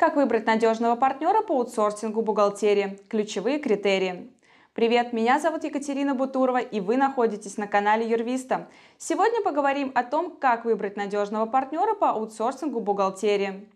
Как выбрать надежного партнера по аутсорсингу бухгалтерии? Ключевые критерии. Привет, меня зовут Екатерина Бутурова, и вы находитесь на канале Юрвиста. Сегодня поговорим о том, как выбрать надежного партнера по аутсорсингу бухгалтерии.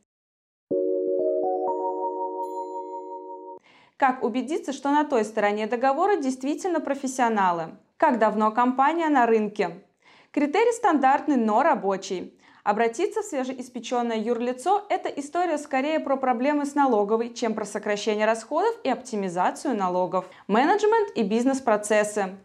Как убедиться, что на той стороне договора действительно профессионалы? Как давно компания на рынке? Критерий стандартный, но рабочий. Обратиться в свежеиспеченное юрлицо – это история скорее про проблемы с налоговой, чем про сокращение расходов и оптимизацию налогов. Менеджмент и бизнес-процессы.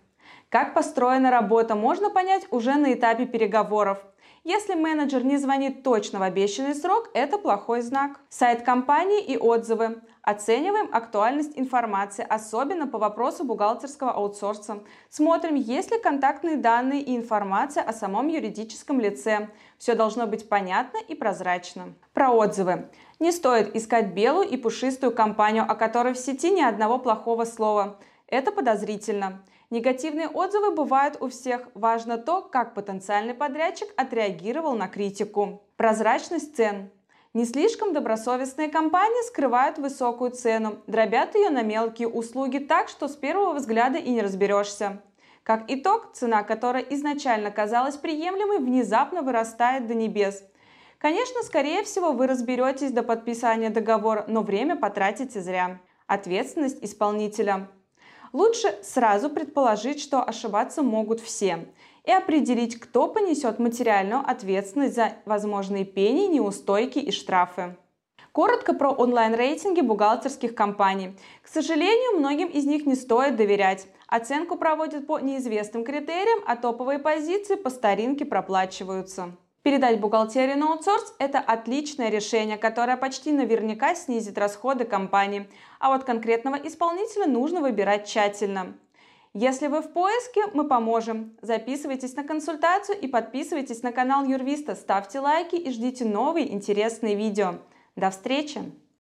Как построена работа, можно понять уже на этапе переговоров. Если менеджер не звонит точно в обещанный срок, это плохой знак. Сайт компании и отзывы. Оцениваем актуальность информации, особенно по вопросу бухгалтерского аутсорса. Смотрим, есть ли контактные данные и информация о самом юридическом лице. Все должно быть понятно и прозрачно. Про отзывы. Не стоит искать белую и пушистую компанию, о которой в сети ни одного плохого слова. Это подозрительно. Негативные отзывы бывают у всех. Важно то, как потенциальный подрядчик отреагировал на критику. Прозрачность цен. Не слишком добросовестные компании скрывают высокую цену, дробят ее на мелкие услуги так, что с первого взгляда и не разберешься. Как итог, цена, которая изначально казалась приемлемой, внезапно вырастает до небес. Конечно, скорее всего, вы разберетесь до подписания договора, но время потратите зря. Ответственность исполнителя. Лучше сразу предположить, что ошибаться могут все, и определить, кто понесет материальную ответственность за возможные пени, неустойки и штрафы. Коротко про онлайн-рейтинги бухгалтерских компаний. К сожалению, многим из них не стоит доверять. Оценку проводят по неизвестным критериям, а топовые позиции по старинке проплачиваются. Передать бухгалтерию на аутсорс – это отличное решение, которое почти наверняка снизит расходы компании. А вот конкретного исполнителя нужно выбирать тщательно. Если вы в поиске, мы поможем. Записывайтесь на консультацию и подписывайтесь на канал Юрвиста, ставьте лайки и ждите новые интересные видео. До встречи!